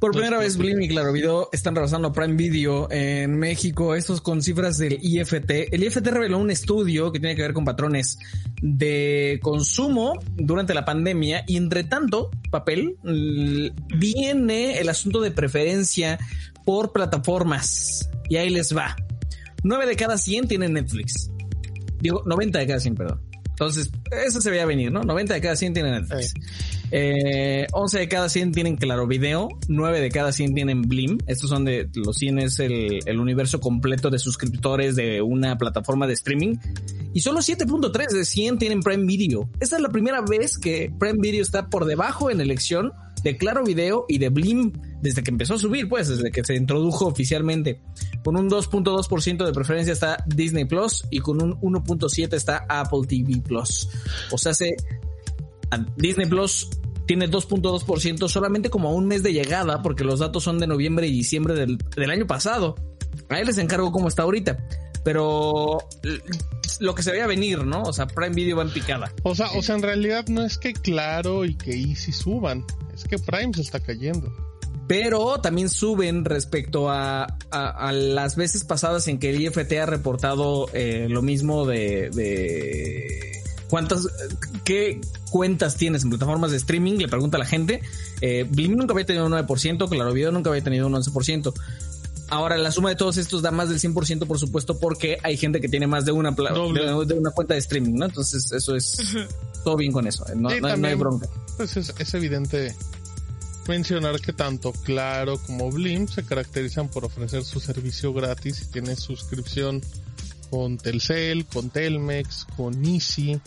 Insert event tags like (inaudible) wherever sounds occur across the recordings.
Por primera vez, Blim y Claro Video están rebasando Prime Video en México. Estos con cifras del IFT. El IFT reveló un estudio que tiene que ver con patrones de consumo durante la pandemia. Y entre tanto, papel, viene el asunto de preferencia por plataformas. Y ahí les va. 9 de cada 100 tienen Netflix. Digo, 90 de cada 100, perdón. Entonces, eso se veía venir, ¿no? 90 de cada 100 tienen Netflix. Eh, 11 de cada 100 tienen Claro Video, 9 de cada 100 tienen Blim. Estos son de los 100 es el, el universo completo de suscriptores de una plataforma de streaming. Y solo 7.3 de 100 tienen Prime Video. Esta es la primera vez que Prime Video está por debajo en elección de Claro Video y de Blim desde que empezó a subir, pues, desde que se introdujo oficialmente. Con un 2.2% de preferencia está Disney Plus y con un 1.7 está Apple TV Plus. O sea, se, Disney Plus tiene 2.2% solamente como a un mes de llegada, porque los datos son de noviembre y diciembre del, del año pasado. Ahí les encargo cómo está ahorita. Pero lo que se veía venir, ¿no? O sea, Prime Video va en picada. O sea, o sea, en realidad no es que Claro y que Easy suban, es que Prime se está cayendo pero también suben respecto a, a, las veces pasadas en que el IFT ha reportado eh, lo mismo de, de, cuántas, qué cuentas tienes en plataformas de streaming, le pregunta a la gente. Eh, Blim nunca había tenido un 9%, Claro Video nunca había tenido un 11%. Ahora, la suma de todos estos da más del 100%, por supuesto, porque hay gente que tiene más de una, de, una cuenta de streaming, ¿no? Entonces, eso es todo bien con eso. No, no, hay bronca. Pues es, es evidente mencionar que tanto Claro como Blim se caracterizan por ofrecer su servicio gratis y tienes suscripción con Telcel, con Telmex, con Easy.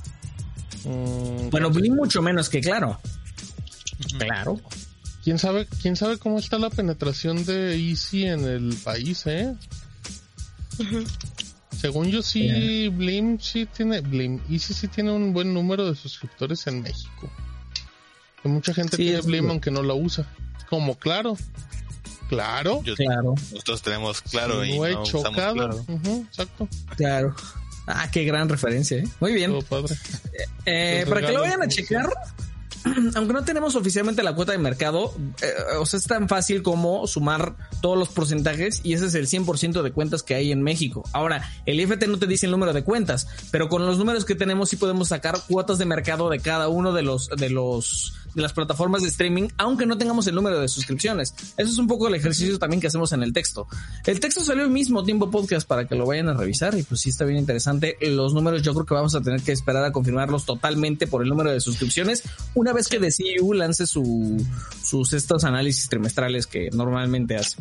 Mm, bueno, Blim mucho menos que Claro. Claro. ¿Quién sabe, quién sabe cómo está la penetración de Easy en el país, eh? Según yo sí, Blim sí tiene, Blim, Easy sí tiene un buen número de suscriptores en México mucha gente tiene Blim aunque no lo usa. Como claro. Claro. claro. Nosotros tenemos claro y no he chocado. Claro. exacto. Claro. Ah, qué gran referencia, ¿eh? Muy bien. padre. Eh, para que lo vayan a checar, (clears throat) aunque no tenemos oficialmente la cuota de mercado, eh, o sea, es tan fácil como sumar todos los porcentajes y ese es el 100% de cuentas que hay en México. Ahora, el IFT no te dice el número de cuentas, pero con los números que tenemos sí podemos sacar cuotas de mercado de cada uno de los de los de las plataformas de streaming, aunque no tengamos el número de suscripciones. Eso es un poco el ejercicio también que hacemos en el texto. El texto salió el mismo tiempo podcast para que lo vayan a revisar y pues sí está bien interesante. Los números yo creo que vamos a tener que esperar a confirmarlos totalmente por el número de suscripciones una vez que DCU lance su, sus estos análisis trimestrales que normalmente hace.